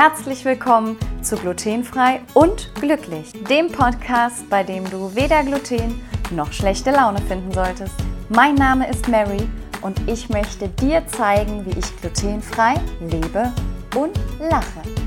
herzlich willkommen zu Glutenfrei und Glücklich, dem Podcast, bei dem du weder Gluten noch schlechte Laune finden solltest. Mein Name ist Mary und ich möchte dir zeigen, wie ich glutenfrei lebe und lache.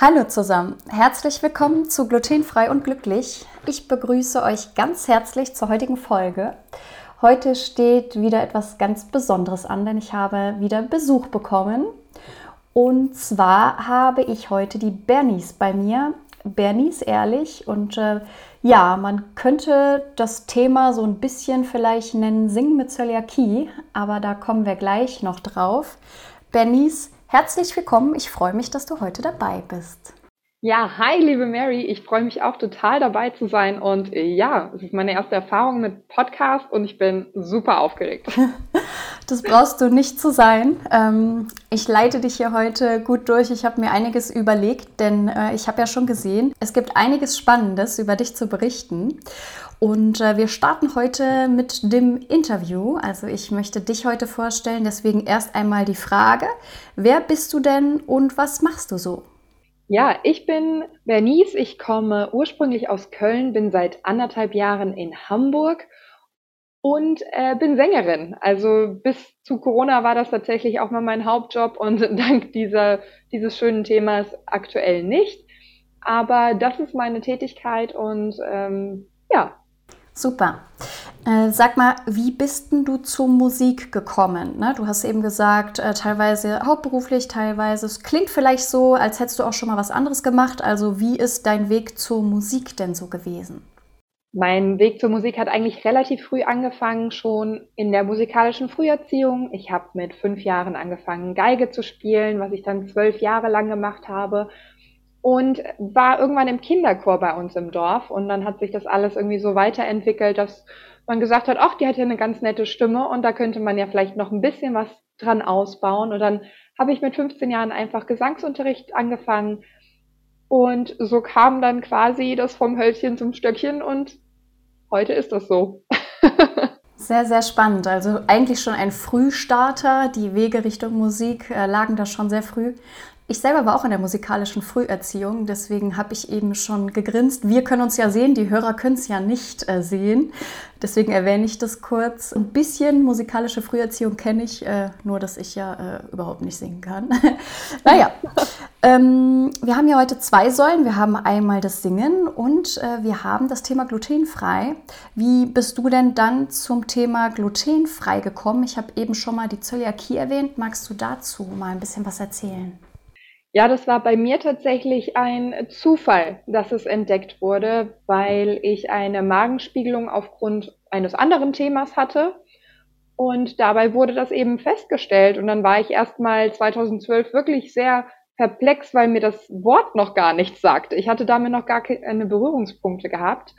Hallo zusammen, herzlich willkommen zu Glutenfrei und Glücklich. Ich begrüße euch ganz herzlich zur heutigen Folge. Heute steht wieder etwas ganz Besonderes an, denn ich habe wieder Besuch bekommen. Und zwar habe ich heute die Bernice bei mir. Bernice, ehrlich. Und äh, ja, man könnte das Thema so ein bisschen vielleicht nennen Singen mit Zöliakie, aber da kommen wir gleich noch drauf. Bernice, Herzlich willkommen. Ich freue mich, dass du heute dabei bist. Ja, hi, liebe Mary. Ich freue mich auch total dabei zu sein. Und äh, ja, es ist meine erste Erfahrung mit Podcast und ich bin super aufgeregt. Das brauchst du nicht zu sein. Ähm, ich leite dich hier heute gut durch. Ich habe mir einiges überlegt, denn äh, ich habe ja schon gesehen, es gibt einiges Spannendes über dich zu berichten. Und äh, wir starten heute mit dem Interview. Also ich möchte dich heute vorstellen, deswegen erst einmal die Frage, wer bist du denn und was machst du so? Ja, ich bin Bernice, ich komme ursprünglich aus Köln, bin seit anderthalb Jahren in Hamburg und äh, bin Sängerin. Also bis zu Corona war das tatsächlich auch mal mein Hauptjob und dank dieser, dieses schönen Themas aktuell nicht. Aber das ist meine Tätigkeit und ähm, ja, Super. Äh, sag mal, wie bist denn du zur Musik gekommen? Ne? Du hast eben gesagt, äh, teilweise hauptberuflich, teilweise. Es klingt vielleicht so, als hättest du auch schon mal was anderes gemacht. Also, wie ist dein Weg zur Musik denn so gewesen? Mein Weg zur Musik hat eigentlich relativ früh angefangen, schon in der musikalischen Früherziehung. Ich habe mit fünf Jahren angefangen, Geige zu spielen, was ich dann zwölf Jahre lang gemacht habe und war irgendwann im Kinderchor bei uns im Dorf und dann hat sich das alles irgendwie so weiterentwickelt, dass man gesagt hat, ach, die hat ja eine ganz nette Stimme und da könnte man ja vielleicht noch ein bisschen was dran ausbauen und dann habe ich mit 15 Jahren einfach Gesangsunterricht angefangen und so kam dann quasi das vom Hölzchen zum Stöckchen und heute ist das so. Sehr, sehr spannend. Also eigentlich schon ein Frühstarter. Die Wege Richtung Musik äh, lagen da schon sehr früh. Ich selber war auch in der musikalischen Früherziehung, deswegen habe ich eben schon gegrinst. Wir können uns ja sehen, die Hörer können es ja nicht äh, sehen. Deswegen erwähne ich das kurz. Ein bisschen musikalische Früherziehung kenne ich, äh, nur dass ich ja äh, überhaupt nicht singen kann. naja, ähm, wir haben ja heute zwei Säulen. Wir haben einmal das Singen und äh, wir haben das Thema glutenfrei. Wie bist du denn dann zum Thema glutenfrei gekommen? Ich habe eben schon mal die Zöliakie erwähnt. Magst du dazu mal ein bisschen was erzählen? Ja, das war bei mir tatsächlich ein Zufall, dass es entdeckt wurde, weil ich eine Magenspiegelung aufgrund eines anderen Themas hatte. Und dabei wurde das eben festgestellt. Und dann war ich erstmal 2012 wirklich sehr perplex, weil mir das Wort noch gar nichts sagte. Ich hatte damit noch gar keine Berührungspunkte gehabt.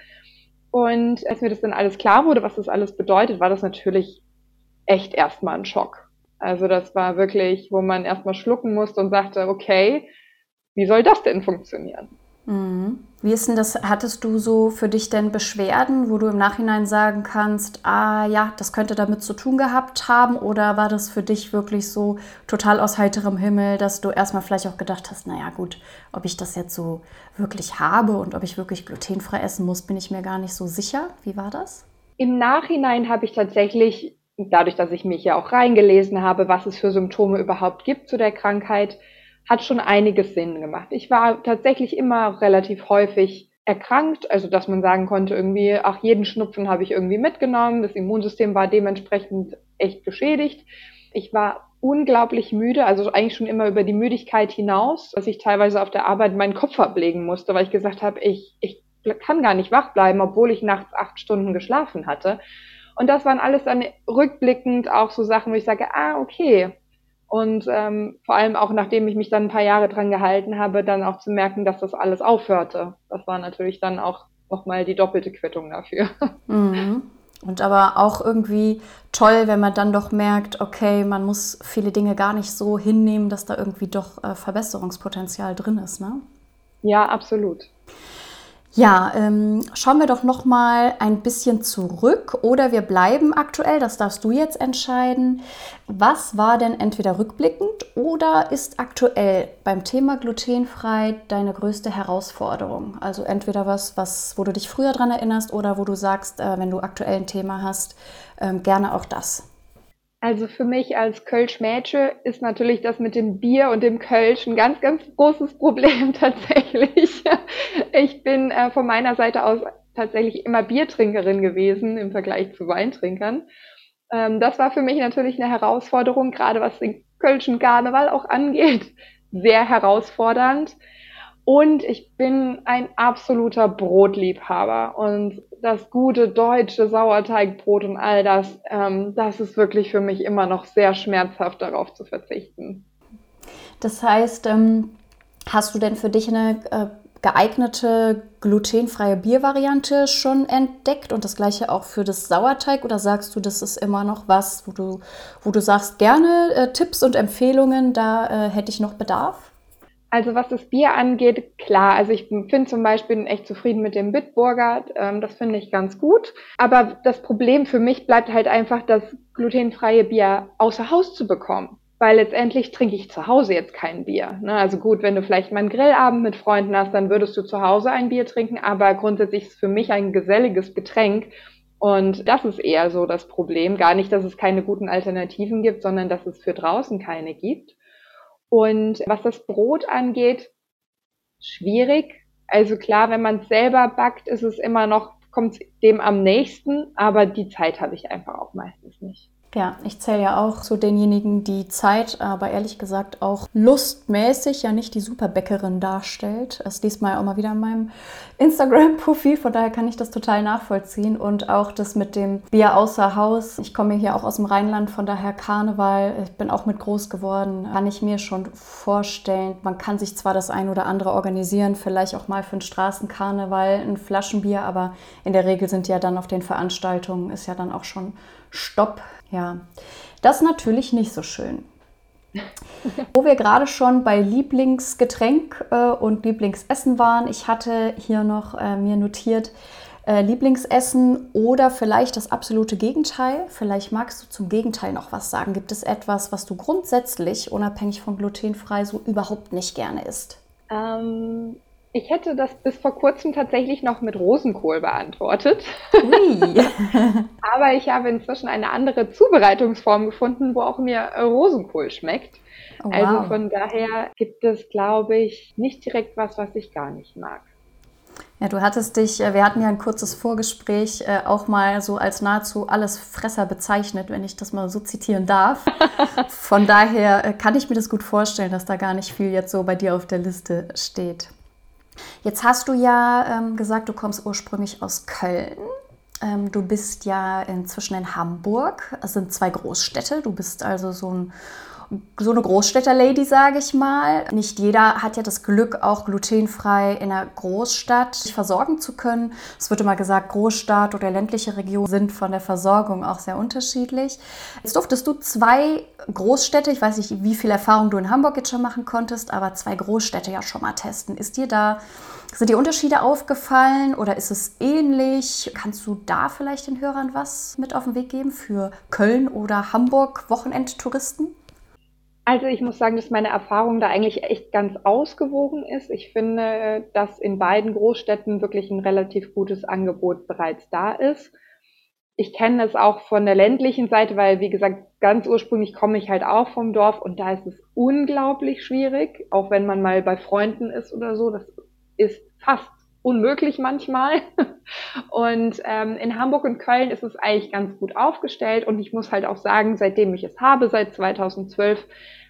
Und als mir das dann alles klar wurde, was das alles bedeutet, war das natürlich echt erstmal ein Schock. Also das war wirklich, wo man erstmal schlucken musste und sagte, okay, wie soll das denn funktionieren? Mhm. Wie ist denn das, hattest du so für dich denn Beschwerden, wo du im Nachhinein sagen kannst, ah ja, das könnte damit zu tun gehabt haben? Oder war das für dich wirklich so total aus heiterem Himmel, dass du erstmal vielleicht auch gedacht hast, naja gut, ob ich das jetzt so wirklich habe und ob ich wirklich glutenfrei essen muss, bin ich mir gar nicht so sicher. Wie war das? Im Nachhinein habe ich tatsächlich dadurch, dass ich mich ja auch reingelesen habe, was es für Symptome überhaupt gibt zu der Krankheit, hat schon einiges Sinn gemacht. Ich war tatsächlich immer relativ häufig erkrankt, also dass man sagen konnte, irgendwie, ach, jeden Schnupfen habe ich irgendwie mitgenommen, das Immunsystem war dementsprechend echt geschädigt. Ich war unglaublich müde, also eigentlich schon immer über die Müdigkeit hinaus, dass ich teilweise auf der Arbeit meinen Kopf ablegen musste, weil ich gesagt habe, ich, ich kann gar nicht wach bleiben, obwohl ich nachts acht Stunden geschlafen hatte. Und das waren alles dann rückblickend auch so Sachen, wo ich sage, ah, okay. Und ähm, vor allem auch nachdem ich mich dann ein paar Jahre dran gehalten habe, dann auch zu merken, dass das alles aufhörte. Das war natürlich dann auch nochmal die doppelte Quittung dafür. Mhm. Und aber auch irgendwie toll, wenn man dann doch merkt, okay, man muss viele Dinge gar nicht so hinnehmen, dass da irgendwie doch äh, Verbesserungspotenzial drin ist, ne? Ja, absolut. Ja, ähm, schauen wir doch noch mal ein bisschen zurück oder wir bleiben aktuell. Das darfst du jetzt entscheiden. Was war denn entweder rückblickend oder ist aktuell beim Thema glutenfrei deine größte Herausforderung? Also entweder was, was, wo du dich früher dran erinnerst oder wo du sagst, äh, wenn du aktuell ein Thema hast, äh, gerne auch das. Also für mich als Kölsch-Mädche ist natürlich das mit dem Bier und dem Kölsch ein ganz, ganz großes Problem tatsächlich. Ich bin äh, von meiner Seite aus tatsächlich immer Biertrinkerin gewesen im Vergleich zu Weintrinkern. Ähm, das war für mich natürlich eine Herausforderung, gerade was den Kölschen Karneval auch angeht. Sehr herausfordernd. Und ich bin ein absoluter Brotliebhaber. Und das gute deutsche Sauerteigbrot und all das, ähm, das ist wirklich für mich immer noch sehr schmerzhaft, darauf zu verzichten. Das heißt, ähm, hast du denn für dich eine äh, geeignete glutenfreie Biervariante schon entdeckt und das gleiche auch für das Sauerteig oder sagst du, das ist immer noch was, wo du, wo du sagst, gerne äh, Tipps und Empfehlungen, da äh, hätte ich noch Bedarf? Also was das Bier angeht, klar. Also ich bin zum Beispiel echt zufrieden mit dem Bitburger. Ähm, das finde ich ganz gut. Aber das Problem für mich bleibt halt einfach, das glutenfreie Bier außer Haus zu bekommen. Weil letztendlich trinke ich zu Hause jetzt kein Bier. Ne? Also gut, wenn du vielleicht mal einen Grillabend mit Freunden hast, dann würdest du zu Hause ein Bier trinken. Aber grundsätzlich ist es für mich ein geselliges Getränk. Und das ist eher so das Problem. Gar nicht, dass es keine guten Alternativen gibt, sondern dass es für draußen keine gibt. Und was das Brot angeht, schwierig. Also klar, wenn man es selber backt, ist es immer noch, kommt dem am nächsten, aber die Zeit habe ich einfach auch meistens nicht. Ja, ich zähle ja auch zu denjenigen, die Zeit, aber ehrlich gesagt auch lustmäßig ja nicht die Superbäckerin darstellt. Das diesmal auch mal wieder in meinem Instagram-Profil, von daher kann ich das total nachvollziehen. Und auch das mit dem Bier außer Haus. Ich komme hier auch aus dem Rheinland, von daher Karneval. Ich bin auch mit groß geworden. Kann ich mir schon vorstellen. Man kann sich zwar das ein oder andere organisieren, vielleicht auch mal für einen Straßenkarneval ein Flaschenbier, aber in der Regel sind ja dann auf den Veranstaltungen ist ja dann auch schon Stopp. Ja, das ist natürlich nicht so schön. Wo wir gerade schon bei Lieblingsgetränk äh, und Lieblingsessen waren, ich hatte hier noch äh, mir notiert, äh, Lieblingsessen oder vielleicht das absolute Gegenteil. Vielleicht magst du zum Gegenteil noch was sagen. Gibt es etwas, was du grundsätzlich, unabhängig von glutenfrei, so überhaupt nicht gerne isst? Ähm, ich hätte das bis vor kurzem tatsächlich noch mit Rosenkohl beantwortet. Ui. Aber ich habe inzwischen eine andere Zubereitungsform gefunden, wo auch mir Rosenkohl schmeckt. Oh, also wow. Also von daher gibt es, glaube ich, nicht direkt was, was ich gar nicht mag. Ja, du hattest dich, äh, wir hatten ja ein kurzes Vorgespräch, äh, auch mal so als nahezu alles Fresser bezeichnet, wenn ich das mal so zitieren darf. Von daher äh, kann ich mir das gut vorstellen, dass da gar nicht viel jetzt so bei dir auf der Liste steht. Jetzt hast du ja ähm, gesagt, du kommst ursprünglich aus Köln. Ähm, du bist ja inzwischen in Hamburg. Es sind zwei Großstädte. Du bist also so ein so eine Großstädter-Lady, sage ich mal. Nicht jeder hat ja das Glück, auch glutenfrei in einer Großstadt sich versorgen zu können. Es wird immer gesagt, Großstadt oder ländliche Region sind von der Versorgung auch sehr unterschiedlich. Jetzt durftest du zwei Großstädte, ich weiß nicht, wie viel Erfahrung du in Hamburg jetzt schon machen konntest, aber zwei Großstädte ja schon mal testen. Ist dir da, sind dir Unterschiede aufgefallen oder ist es ähnlich? Kannst du da vielleicht den Hörern was mit auf den Weg geben für Köln oder Hamburg Wochenendtouristen? Also ich muss sagen, dass meine Erfahrung da eigentlich echt ganz ausgewogen ist. Ich finde, dass in beiden Großstädten wirklich ein relativ gutes Angebot bereits da ist. Ich kenne es auch von der ländlichen Seite, weil, wie gesagt, ganz ursprünglich komme ich halt auch vom Dorf und da ist es unglaublich schwierig, auch wenn man mal bei Freunden ist oder so. Das ist fast unmöglich manchmal. Und ähm, in Hamburg und Köln ist es eigentlich ganz gut aufgestellt. Und ich muss halt auch sagen, seitdem ich es habe, seit 2012,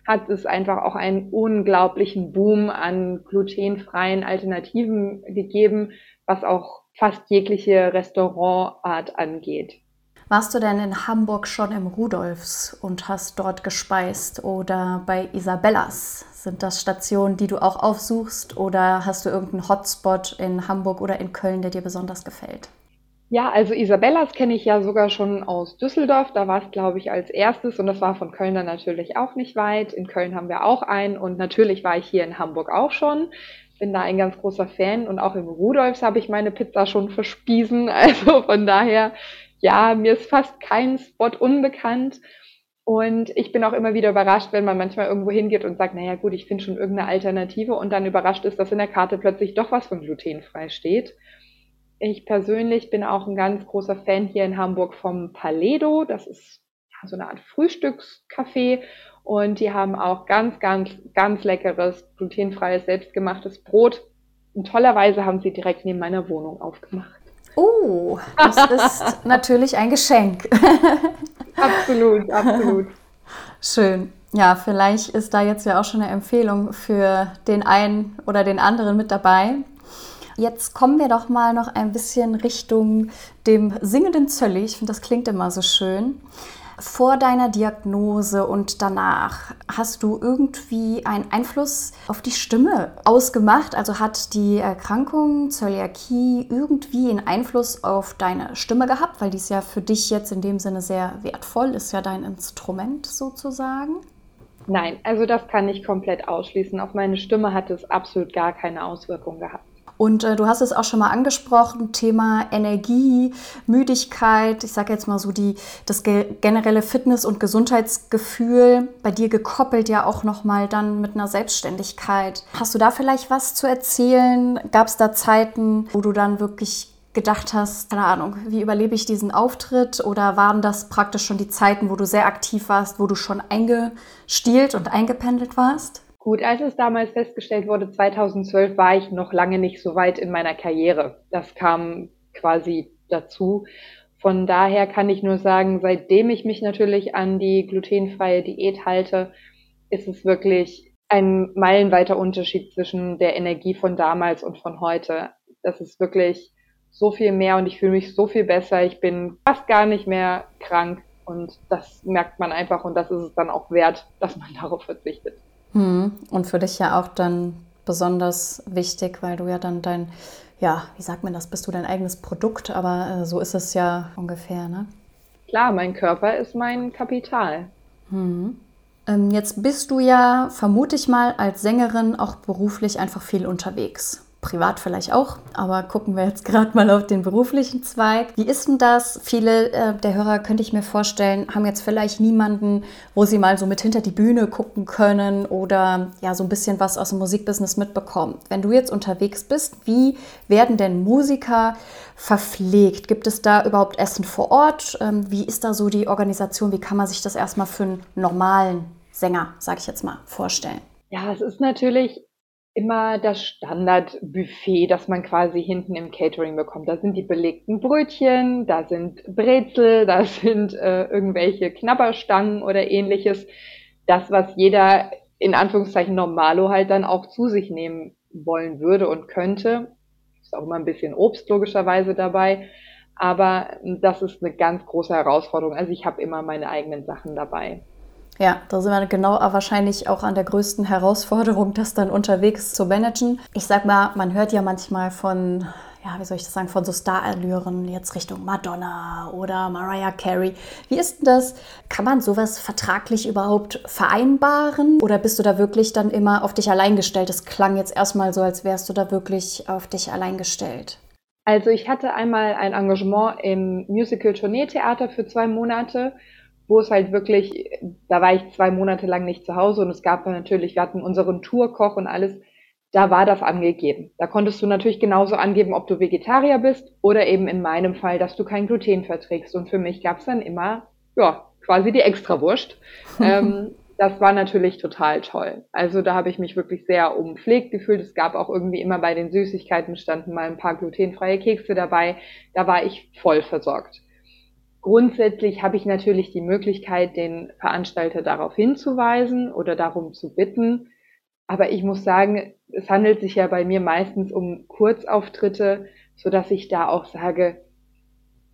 hat es einfach auch einen unglaublichen Boom an glutenfreien Alternativen gegeben, was auch fast jegliche Restaurantart angeht. Warst du denn in Hamburg schon im Rudolfs und hast dort gespeist oder bei Isabellas? Sind das Stationen, die du auch aufsuchst oder hast du irgendeinen Hotspot in Hamburg oder in Köln, der dir besonders gefällt? Ja, also Isabellas kenne ich ja sogar schon aus Düsseldorf. Da war es, glaube ich, als erstes und das war von Köln dann natürlich auch nicht weit. In Köln haben wir auch einen und natürlich war ich hier in Hamburg auch schon. bin da ein ganz großer Fan und auch im Rudolfs habe ich meine Pizza schon verspiesen. Also von daher, ja, mir ist fast kein Spot unbekannt. Und ich bin auch immer wieder überrascht, wenn man manchmal irgendwo hingeht und sagt, naja gut, ich finde schon irgendeine Alternative und dann überrascht ist, dass in der Karte plötzlich doch was von glutenfrei steht. Ich persönlich bin auch ein ganz großer Fan hier in Hamburg vom Paledo. Das ist so eine Art Frühstückscafé und die haben auch ganz, ganz, ganz leckeres, glutenfreies, selbstgemachtes Brot. Und tollerweise haben sie direkt neben meiner Wohnung aufgemacht. Oh, das ist natürlich ein Geschenk. absolut, absolut. Schön. Ja, vielleicht ist da jetzt ja auch schon eine Empfehlung für den einen oder den anderen mit dabei. Jetzt kommen wir doch mal noch ein bisschen Richtung dem singenden Zölli. Ich finde, das klingt immer so schön. Vor deiner Diagnose und danach hast du irgendwie einen Einfluss auf die Stimme ausgemacht? Also hat die Erkrankung Zöliakie irgendwie einen Einfluss auf deine Stimme gehabt? Weil die ist ja für dich jetzt in dem Sinne sehr wertvoll, ist ja dein Instrument sozusagen. Nein, also das kann ich komplett ausschließen. Auf meine Stimme hat es absolut gar keine Auswirkung gehabt. Und äh, du hast es auch schon mal angesprochen, Thema Energie, Müdigkeit, ich sage jetzt mal so die, das generelle Fitness- und Gesundheitsgefühl, bei dir gekoppelt ja auch nochmal dann mit einer Selbstständigkeit. Hast du da vielleicht was zu erzählen? Gab es da Zeiten, wo du dann wirklich gedacht hast, keine Ahnung, wie überlebe ich diesen Auftritt? Oder waren das praktisch schon die Zeiten, wo du sehr aktiv warst, wo du schon eingestielt und eingependelt warst? Gut, als es damals festgestellt wurde, 2012 war ich noch lange nicht so weit in meiner Karriere. Das kam quasi dazu. Von daher kann ich nur sagen, seitdem ich mich natürlich an die glutenfreie Diät halte, ist es wirklich ein meilenweiter Unterschied zwischen der Energie von damals und von heute. Das ist wirklich so viel mehr und ich fühle mich so viel besser. Ich bin fast gar nicht mehr krank und das merkt man einfach und das ist es dann auch wert, dass man darauf verzichtet. Hm. Und für dich ja auch dann besonders wichtig, weil du ja dann dein, ja, wie sagt man das, bist du dein eigenes Produkt, aber äh, so ist es ja ungefähr, ne? Klar, mein Körper ist mein Kapital. Hm. Ähm, jetzt bist du ja, vermute ich mal, als Sängerin auch beruflich einfach viel unterwegs privat vielleicht auch, aber gucken wir jetzt gerade mal auf den beruflichen Zweig. Wie ist denn das? Viele äh, der Hörer, könnte ich mir vorstellen, haben jetzt vielleicht niemanden, wo sie mal so mit hinter die Bühne gucken können oder ja, so ein bisschen was aus dem Musikbusiness mitbekommen. Wenn du jetzt unterwegs bist, wie werden denn Musiker verpflegt? Gibt es da überhaupt Essen vor Ort? Ähm, wie ist da so die Organisation? Wie kann man sich das erstmal für einen normalen Sänger, sage ich jetzt mal, vorstellen? Ja, es ist natürlich immer das Standardbuffet, das man quasi hinten im Catering bekommt. Da sind die belegten Brötchen, da sind Brezel, da sind äh, irgendwelche Knabberstangen oder ähnliches. Das, was jeder in Anführungszeichen Normalo halt dann auch zu sich nehmen wollen würde und könnte. Ist auch immer ein bisschen Obst logischerweise dabei. Aber das ist eine ganz große Herausforderung. Also ich habe immer meine eigenen Sachen dabei. Ja, da sind wir genau wahrscheinlich auch an der größten Herausforderung, das dann unterwegs zu managen. Ich sag mal, man hört ja manchmal von, ja, wie soll ich das sagen, von so Starallüren jetzt Richtung Madonna oder Mariah Carey. Wie ist denn das? Kann man sowas vertraglich überhaupt vereinbaren? Oder bist du da wirklich dann immer auf dich allein gestellt? Es klang jetzt erstmal so, als wärst du da wirklich auf dich allein gestellt. Also ich hatte einmal ein Engagement im Musical Tourneetheater für zwei Monate wo es halt wirklich, da war ich zwei Monate lang nicht zu Hause und es gab natürlich, wir hatten unseren Tourkoch und alles, da war das angegeben. Da konntest du natürlich genauso angeben, ob du Vegetarier bist oder eben in meinem Fall, dass du kein Gluten verträgst. Und für mich gab es dann immer, ja, quasi die Extrawurst. ähm, das war natürlich total toll. Also da habe ich mich wirklich sehr umpflegt gefühlt. Es gab auch irgendwie immer bei den Süßigkeiten standen mal ein paar glutenfreie Kekse dabei. Da war ich voll versorgt. Grundsätzlich habe ich natürlich die Möglichkeit, den Veranstalter darauf hinzuweisen oder darum zu bitten. Aber ich muss sagen, es handelt sich ja bei mir meistens um Kurzauftritte, so dass ich da auch sage,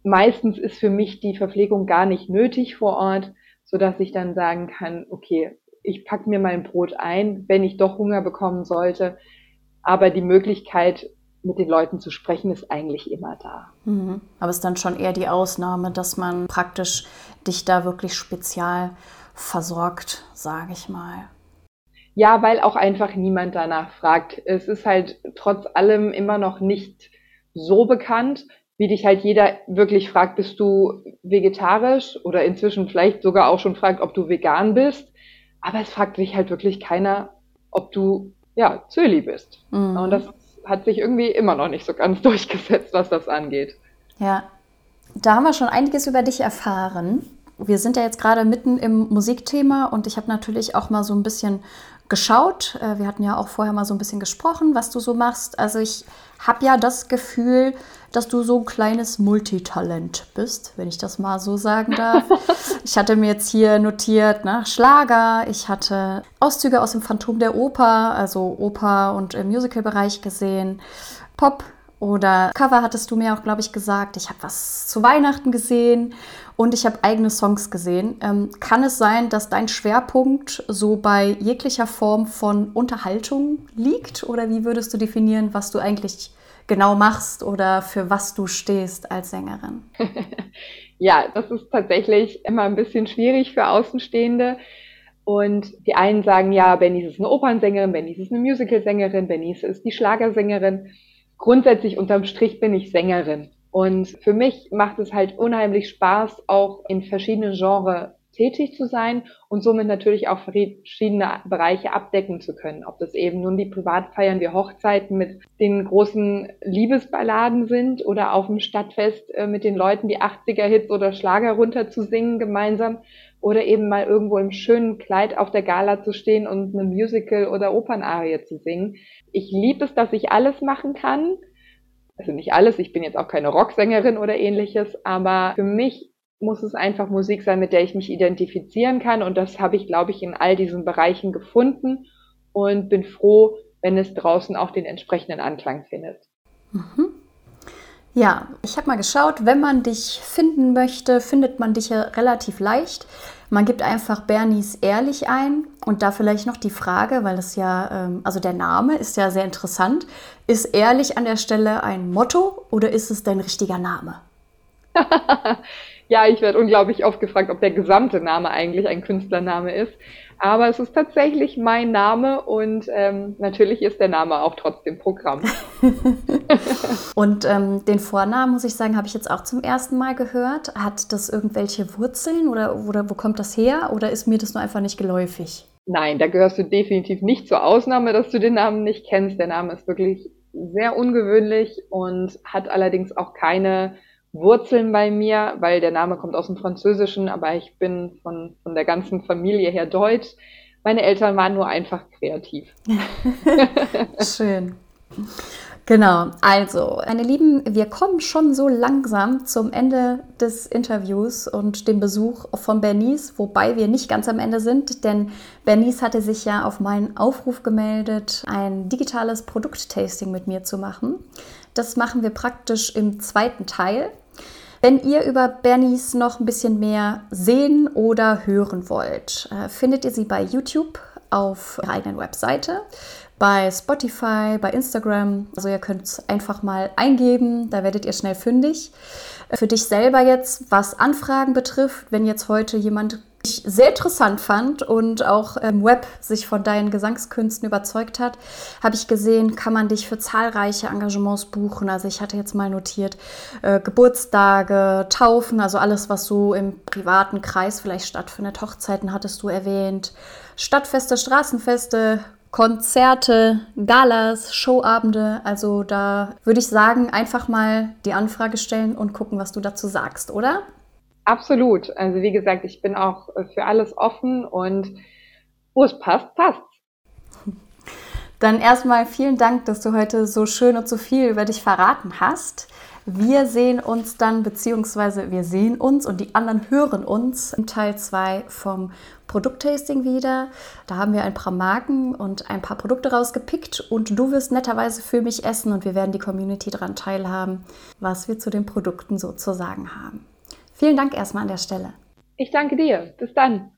meistens ist für mich die Verpflegung gar nicht nötig vor Ort, so dass ich dann sagen kann, okay, ich packe mir mein Brot ein, wenn ich doch Hunger bekommen sollte. Aber die Möglichkeit, mit den Leuten zu sprechen, ist eigentlich immer da. Mhm. Aber es ist dann schon eher die Ausnahme, dass man praktisch dich da wirklich spezial versorgt, sage ich mal. Ja, weil auch einfach niemand danach fragt. Es ist halt trotz allem immer noch nicht so bekannt, wie dich halt jeder wirklich fragt, bist du vegetarisch oder inzwischen vielleicht sogar auch schon fragt, ob du vegan bist. Aber es fragt dich halt wirklich keiner, ob du ja Zöli bist. Mhm. Und das hat sich irgendwie immer noch nicht so ganz durchgesetzt, was das angeht. Ja, da haben wir schon einiges über dich erfahren. Wir sind ja jetzt gerade mitten im Musikthema und ich habe natürlich auch mal so ein bisschen geschaut. Äh, wir hatten ja auch vorher mal so ein bisschen gesprochen, was du so machst. Also ich habe ja das Gefühl, dass du so ein kleines Multitalent bist, wenn ich das mal so sagen darf. ich hatte mir jetzt hier notiert, ne, Schlager, ich hatte Auszüge aus dem Phantom der Oper, also Oper und im Musical-Bereich gesehen, Pop, oder Cover hattest du mir auch, glaube ich, gesagt. Ich habe was zu Weihnachten gesehen und ich habe eigene Songs gesehen. Ähm, kann es sein, dass dein Schwerpunkt so bei jeglicher Form von Unterhaltung liegt? Oder wie würdest du definieren, was du eigentlich genau machst oder für was du stehst als Sängerin? ja, das ist tatsächlich immer ein bisschen schwierig für Außenstehende. Und die einen sagen, ja, Benny ist eine Opernsängerin, Benny ist eine Musicalsängerin, Benny ist die Schlagersängerin grundsätzlich unterm Strich bin ich Sängerin. Und für mich macht es halt unheimlich Spaß, auch in verschiedenen Genres tätig zu sein und somit natürlich auch verschiedene Bereiche abdecken zu können. Ob das eben nun die Privatfeiern wie Hochzeiten mit den großen Liebesballaden sind oder auf dem Stadtfest äh, mit den Leuten die 80er-Hits oder Schlager runterzusingen gemeinsam oder eben mal irgendwo im schönen Kleid auf der Gala zu stehen und eine Musical- oder Opernarie zu singen. Ich liebe es, dass ich alles machen kann. Also nicht alles, ich bin jetzt auch keine Rocksängerin oder ähnliches, aber für mich muss es einfach Musik sein, mit der ich mich identifizieren kann und das habe ich, glaube ich, in all diesen Bereichen gefunden und bin froh, wenn es draußen auch den entsprechenden Anklang findet. Mhm. Ja, ich habe mal geschaut, wenn man dich finden möchte, findet man dich ja relativ leicht. Man gibt einfach Bernies ehrlich ein und da vielleicht noch die Frage, weil es ja, ähm, also der Name ist ja sehr interessant. Ist ehrlich an der Stelle ein Motto oder ist es dein richtiger Name? ja, ich werde unglaublich oft gefragt, ob der gesamte Name eigentlich ein Künstlername ist. Aber es ist tatsächlich mein Name und ähm, natürlich ist der Name auch trotzdem Programm. und ähm, den Vornamen, muss ich sagen, habe ich jetzt auch zum ersten Mal gehört. Hat das irgendwelche Wurzeln oder, oder wo kommt das her oder ist mir das nur einfach nicht geläufig? Nein, da gehörst du definitiv nicht zur Ausnahme, dass du den Namen nicht kennst. Der Name ist wirklich sehr ungewöhnlich und hat allerdings auch keine Wurzeln bei mir, weil der Name kommt aus dem Französischen, aber ich bin von, von der ganzen Familie her deutsch. Meine Eltern waren nur einfach kreativ. Schön. Genau, also, meine Lieben, wir kommen schon so langsam zum Ende des Interviews und dem Besuch von Bernice, wobei wir nicht ganz am Ende sind, denn Bernice hatte sich ja auf meinen Aufruf gemeldet, ein digitales Produkttasting mit mir zu machen. Das machen wir praktisch im zweiten Teil. Wenn ihr über Bernice noch ein bisschen mehr sehen oder hören wollt, äh, findet ihr sie bei YouTube auf ihrer eigenen Webseite, bei Spotify, bei Instagram. Also ihr könnt es einfach mal eingeben, da werdet ihr schnell fündig. Für dich selber jetzt, was Anfragen betrifft, wenn jetzt heute jemand ich sehr interessant fand und auch im Web sich von deinen Gesangskünsten überzeugt hat, habe ich gesehen, kann man dich für zahlreiche Engagements buchen. Also ich hatte jetzt mal notiert, äh, Geburtstage, Taufen, also alles, was so im privaten Kreis vielleicht stattfindet. Hochzeiten hattest du erwähnt, Stadtfeste, Straßenfeste, Konzerte, Galas, Showabende. Also da würde ich sagen, einfach mal die Anfrage stellen und gucken, was du dazu sagst, oder? Absolut. Also wie gesagt, ich bin auch für alles offen und wo es passt, passt. Dann erstmal vielen Dank, dass du heute so schön und so viel über dich verraten hast. Wir sehen uns dann, beziehungsweise wir sehen uns und die anderen hören uns im Teil 2 vom Produkttasting wieder. Da haben wir ein paar Marken und ein paar Produkte rausgepickt und du wirst netterweise für mich essen und wir werden die Community daran teilhaben, was wir zu den Produkten sozusagen haben. Vielen Dank erstmal an der Stelle. Ich danke dir. Bis dann.